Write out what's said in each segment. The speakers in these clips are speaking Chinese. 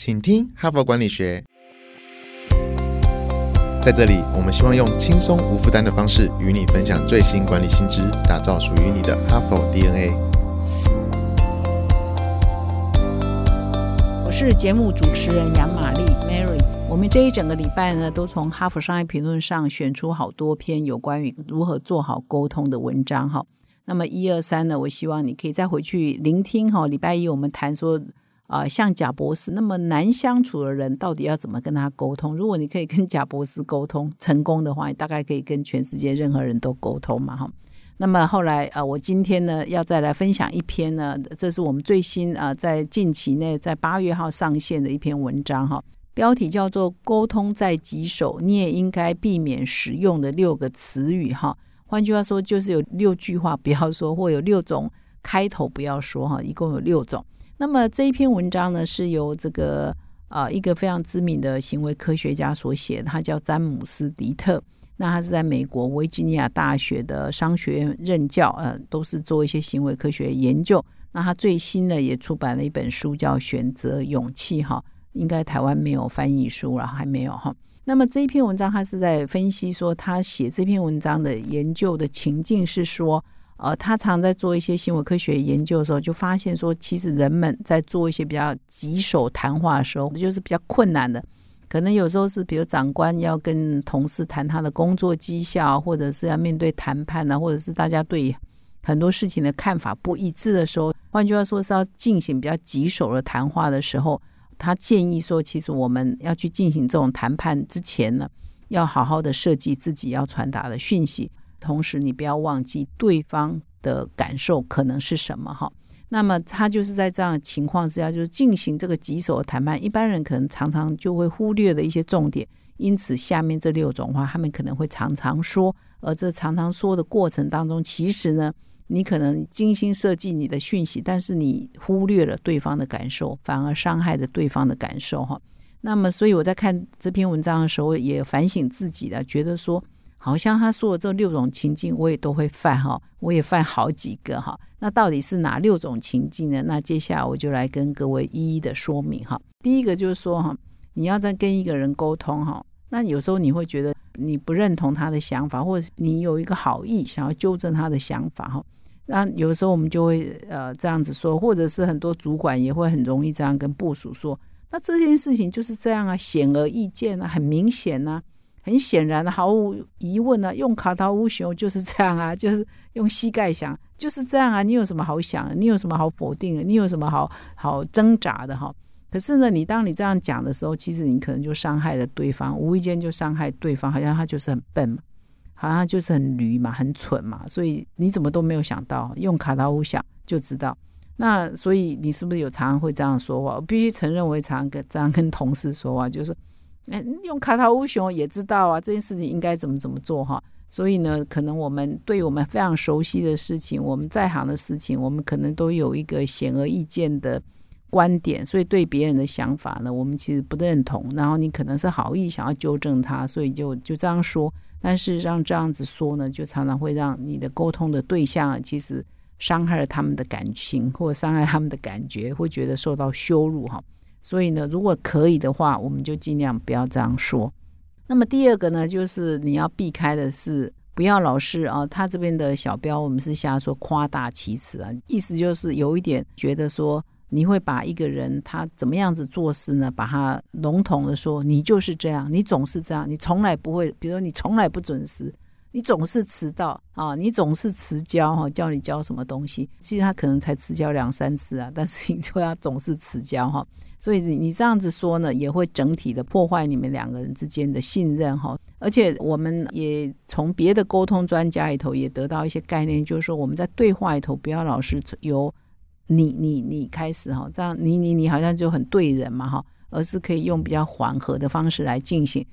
请听哈佛管理学。在这里，我们希望用轻松无负担的方式与你分享最新管理新知，打造属于你的哈佛 DNA。我是节目主持人杨玛丽 Mary。我们这一整个礼拜呢，都从《哈佛商业评论》上选出好多篇有关于如何做好沟通的文章哈。那么一二三呢，我希望你可以再回去聆听哈。礼拜一我们谈说。啊，像贾博士那么难相处的人，到底要怎么跟他沟通？如果你可以跟贾博士沟通成功的话，你大概可以跟全世界任何人都沟通嘛，哈。那么后来啊，我今天呢要再来分享一篇呢，这是我们最新啊，在近期内在八月号上线的一篇文章哈，标题叫做“沟通在棘手，你也应该避免使用的六个词语”哈。换句话说，就是有六句话不要说，或有六种开头不要说哈，一共有六种。那么这一篇文章呢，是由这个啊一个非常知名的行为科学家所写，他叫詹姆斯·迪特。那他是在美国维吉尼亚大学的商学院任教，呃，都是做一些行为科学研究。那他最新的也出版了一本书，叫《选择勇气》哈，应该台湾没有翻译书了，还没有哈。那么这一篇文章，他是在分析说，他写这篇文章的研究的情境是说。呃，他常在做一些行为科学研究的时候，就发现说，其实人们在做一些比较棘手谈话的时候，就是比较困难的。可能有时候是，比如长官要跟同事谈他的工作绩效，或者是要面对谈判呢，或者是大家对很多事情的看法不一致的时候，换句话说是要进行比较棘手的谈话的时候，他建议说，其实我们要去进行这种谈判之前呢，要好好的设计自己要传达的讯息。同时，你不要忘记对方的感受可能是什么哈。那么，他就是在这样情况之下，就是进行这个棘手的谈判。一般人可能常常就会忽略的一些重点，因此下面这六种话，他们可能会常常说。而这常常说的过程当中，其实呢，你可能精心设计你的讯息，但是你忽略了对方的感受，反而伤害了对方的感受哈。那么，所以我在看这篇文章的时候，也反省自己的，觉得说。好像他说的这六种情境，我也都会犯哈，我也犯好几个哈。那到底是哪六种情境呢？那接下来我就来跟各位一一的说明哈。第一个就是说哈，你要在跟一个人沟通哈，那有时候你会觉得你不认同他的想法，或者你有一个好意想要纠正他的想法哈。那有时候我们就会呃这样子说，或者是很多主管也会很容易这样跟部署说，那这件事情就是这样啊，显而易见啊，很明显呐。很显然，毫无疑问呢，用卡塔乌熊就是这样啊，就是用膝盖想就是这样啊。你有什么好想？你有什么好否定？你有什么好好挣扎的哈？可是呢，你当你这样讲的时候，其实你可能就伤害了对方，无意间就伤害对方，好像他就是很笨嘛，好像就是很驴嘛，很蠢嘛。所以你怎么都没有想到用卡塔乌想就知道。那所以你是不是有常常会这样说话？我必须承认，我常跟这样跟同事说话，就是。用卡塔乌熊也知道啊，这件事情应该怎么怎么做哈。所以呢，可能我们对我们非常熟悉的事情，我们在行的事情，我们可能都有一个显而易见的观点。所以对别人的想法呢，我们其实不认同。然后你可能是好意想要纠正他，所以就就这样说。但是让这样子说呢，就常常会让你的沟通的对象其实伤害了他们的感情，或者伤害他们的感觉，会觉得受到羞辱哈。所以呢，如果可以的话，我们就尽量不要这样说。那么第二个呢，就是你要避开的是，不要老是啊，他这边的小标我们是瞎说，夸大其词啊，意思就是有一点觉得说，你会把一个人他怎么样子做事呢，把他笼统的说，你就是这样，你总是这样，你从来不会，比如说你从来不准时。你总是迟到啊！你总是迟交哈，叫你交什么东西？其实他可能才迟交两三次啊，但是你说他总是迟交哈，所以你你这样子说呢，也会整体的破坏你们两个人之间的信任哈。而且我们也从别的沟通专家里头也得到一些概念，就是说我们在对话里头不要老是由你你你开始哈，这样你你你好像就很对人嘛哈，而是可以用比较缓和的方式来进行。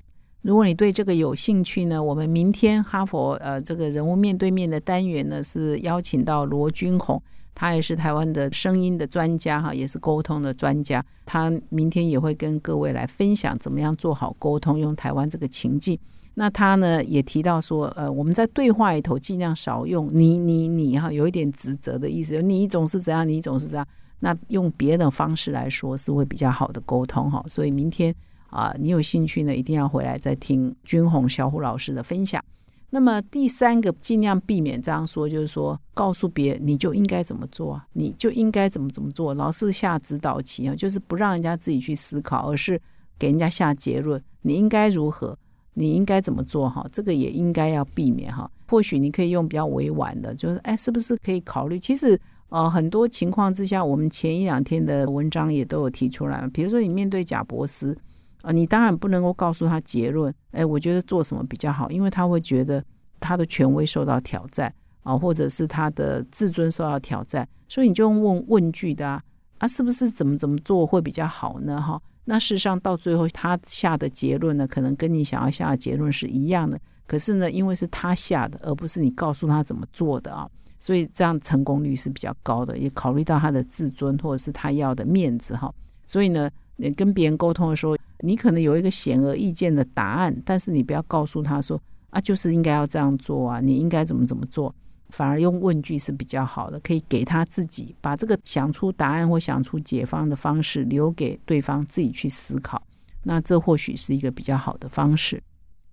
如果你对这个有兴趣呢，我们明天哈佛呃这个人物面对面的单元呢是邀请到罗君红，他也是台湾的声音的专家哈，也是沟通的专家。他明天也会跟各位来分享怎么样做好沟通，用台湾这个情境。那他呢也提到说，呃，我们在对话里头尽量少用你你你哈，有一点指责的意思，你总是怎样，你总是这样。那用别的方式来说是会比较好的沟通哈。所以明天啊，你有兴趣呢，一定要回来再听君红小虎老师的分享。那么第三个，尽量避免这样说，就是说告诉别人你就应该怎么做，你就应该怎么怎么做，老是下指导棋啊，就是不让人家自己去思考，而是给人家下结论，你应该如何，你应该怎么做哈，这个也应该要避免哈。或许你可以用比较委婉的，就是哎，是不是可以考虑？其实呃，很多情况之下，我们前一两天的文章也都有提出来，比如说你面对贾博斯。啊，你当然不能够告诉他结论。哎，我觉得做什么比较好，因为他会觉得他的权威受到挑战啊，或者是他的自尊受到挑战，所以你就用问问句的啊，啊，是不是怎么怎么做会比较好呢？哈，那事实上到最后他下的结论呢，可能跟你想要下的结论是一样的，可是呢，因为是他下的，而不是你告诉他怎么做的啊，所以这样成功率是比较高的，也考虑到他的自尊或者是他要的面子哈，所以呢。你跟别人沟通的时候，你可能有一个显而易见的答案，但是你不要告诉他说啊，就是应该要这样做啊，你应该怎么怎么做，反而用问句是比较好的，可以给他自己把这个想出答案或想出解方的方式留给对方自己去思考，那这或许是一个比较好的方式。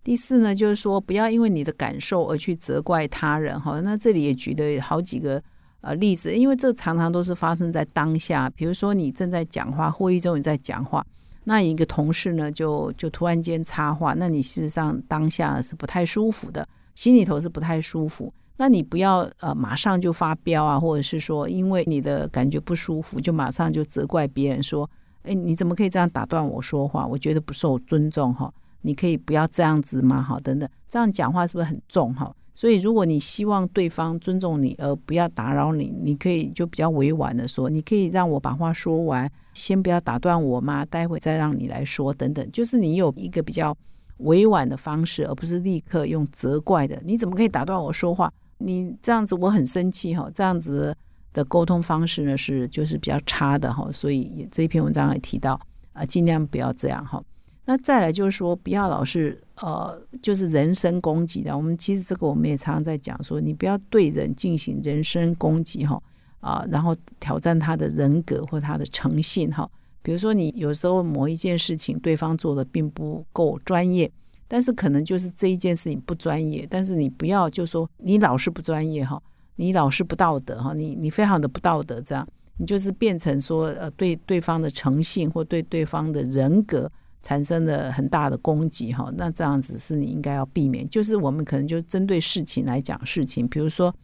第四呢，就是说不要因为你的感受而去责怪他人哈。那这里也举的好几个。呃，例子，因为这常常都是发生在当下。比如说，你正在讲话，会议中你在讲话，那一个同事呢，就就突然间插话，那你事实上当下是不太舒服的，心里头是不太舒服。那你不要呃马上就发飙啊，或者是说，因为你的感觉不舒服，就马上就责怪别人说，哎，你怎么可以这样打断我说话？我觉得不受尊重哈，你可以不要这样子吗？哈，等等，这样讲话是不是很重哈？所以，如果你希望对方尊重你，而不要打扰你，你可以就比较委婉的说：“你可以让我把话说完，先不要打断我嘛，待会再让你来说。”等等，就是你有一个比较委婉的方式，而不是立刻用责怪的。你怎么可以打断我说话？你这样子我很生气哈！这样子的沟通方式呢，是就是比较差的哈。所以这篇文章也提到啊，尽量不要这样哈。那再来就是说，不要老是呃，就是人身攻击的。我们其实这个我们也常常在讲说，你不要对人进行人身攻击哈啊，然后挑战他的人格或他的诚信哈。比如说，你有时候某一件事情对方做的并不够专业，但是可能就是这一件事情不专业，但是你不要就说你老是不专业哈，你老是不道德哈，你你非常的不道德这样，你就是变成说呃对对方的诚信或对对方的人格。产生了很大的攻击哈，那这样子是你应该要避免。就是我们可能就针对事情来讲事情，比如说，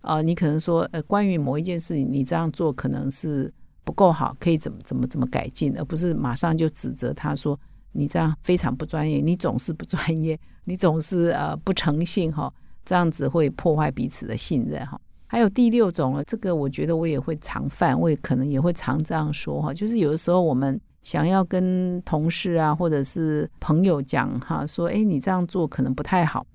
呃，你可能说，呃，关于某一件事情，你这样做可能是不够好，可以怎么怎么怎么改进，而不是马上就指责他说你这样非常不专业，你总是不专业，你总是呃不诚信哈，这样子会破坏彼此的信任哈。还有第六种了，这个我觉得我也会常犯，我也可能也会常这样说哈，就是有的时候我们。想要跟同事啊，或者是朋友讲哈，说哎，你这样做可能不太好。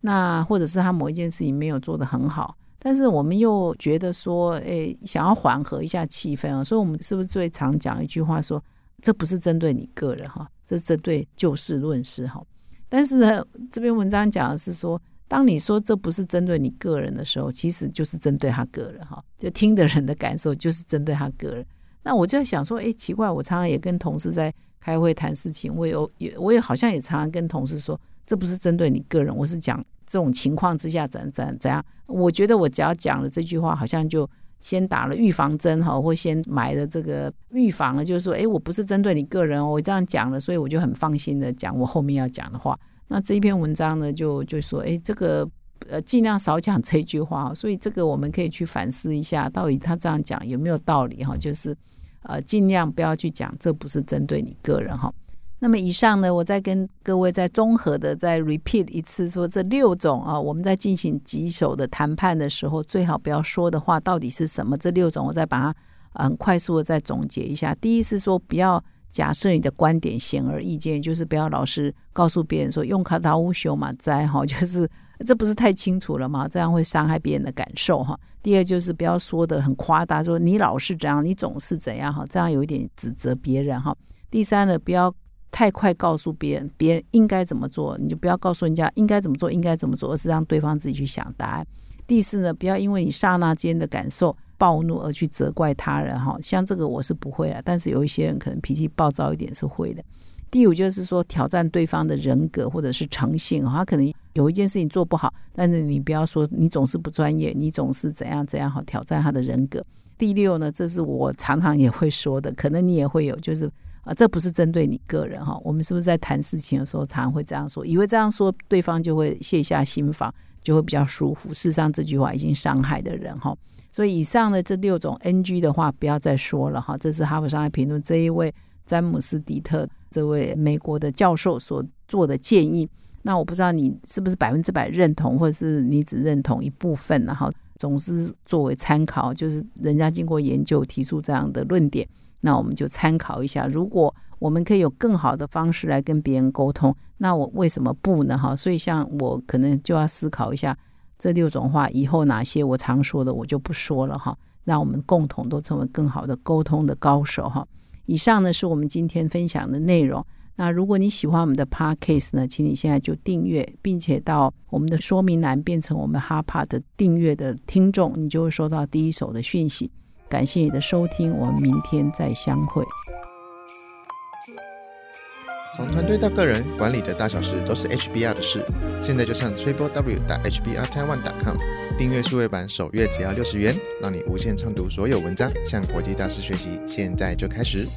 那或者是他某一件事情没有做得很好，但是我们又觉得说，哎，想要缓和一下气氛啊，所以我们是不是最常讲一句话说，这不是针对你个人哈，这是针对就事论事哈。但是呢，这篇文章讲的是说，当你说这不是针对你个人的时候，其实就是针对他个人哈，就听的人的感受就是针对他个人。那我就在想说，哎，奇怪，我常常也跟同事在开会谈事情，我有也我也好像也常常跟同事说，这不是针对你个人，我是讲这种情况之下怎怎怎样。我觉得我只要讲了这句话，好像就先打了预防针哈，或先埋了这个预防了，就是说，哎，我不是针对你个人，我这样讲了，所以我就很放心的讲我后面要讲的话。那这一篇文章呢，就就说，哎，这个呃尽量少讲这句话，所以这个我们可以去反思一下，到底他这样讲有没有道理哈？就是。呃，尽量不要去讲，这不是针对你个人哈。那么以上呢，我再跟各位再综合的再 repeat 一次，说这六种啊，我们在进行棘手的谈判的时候，最好不要说的话到底是什么？这六种，我再把它很快速的再总结一下。第一是说，不要假设你的观点显而易见，就是不要老是告诉别人说用卡达乌修马灾哈，就是。这不是太清楚了吗？这样会伤害别人的感受哈。第二就是不要说的很夸大，说你老是这样，你总是怎样哈，这样有一点指责别人哈。第三呢，不要太快告诉别人别人应该怎么做，你就不要告诉人家应该怎么做，应该怎么做，而是让对方自己去想答案。第四呢，不要因为你刹那间的感受。暴怒而去责怪他人哈。像这个我是不会的，但是有一些人可能脾气暴躁一点是会的。第五就是说挑战对方的人格或者是诚信，他可能有一件事情做不好，但是你不要说你总是不专业，你总是怎样怎样好挑战他的人格。第六呢，这是我常常也会说的，可能你也会有，就是啊，这不是针对你个人哈。我们是不是在谈事情的时候常常会这样说，以为这样说对方就会卸下心防，就会比较舒服？事实上，这句话已经伤害的人哈。所以以上的这六种 NG 的话不要再说了哈。这是哈佛商业评论这一位詹姆斯迪特。这位美国的教授所做的建议，那我不知道你是不是百分之百认同，或者是你只认同一部分，然后总是作为参考，就是人家经过研究提出这样的论点，那我们就参考一下。如果我们可以有更好的方式来跟别人沟通，那我为什么不呢？哈，所以像我可能就要思考一下这六种话，以后哪些我常说的我就不说了哈，让我们共同都成为更好的沟通的高手哈。以上呢是我们今天分享的内容。那如果你喜欢我们的 Podcast 呢，请你现在就订阅，并且到我们的说明栏变成我们哈帕的订阅的听众，你就会收到第一手的讯息。感谢你的收听，我们明天再相会。从团队到个人，管理的大小事都是 HBR 的事。现在就上 Triple W 打 HBR Taiwan 点 com 订阅数位版，首月只要六十元，让你无限畅读所有文章，向国际大师学习。现在就开始。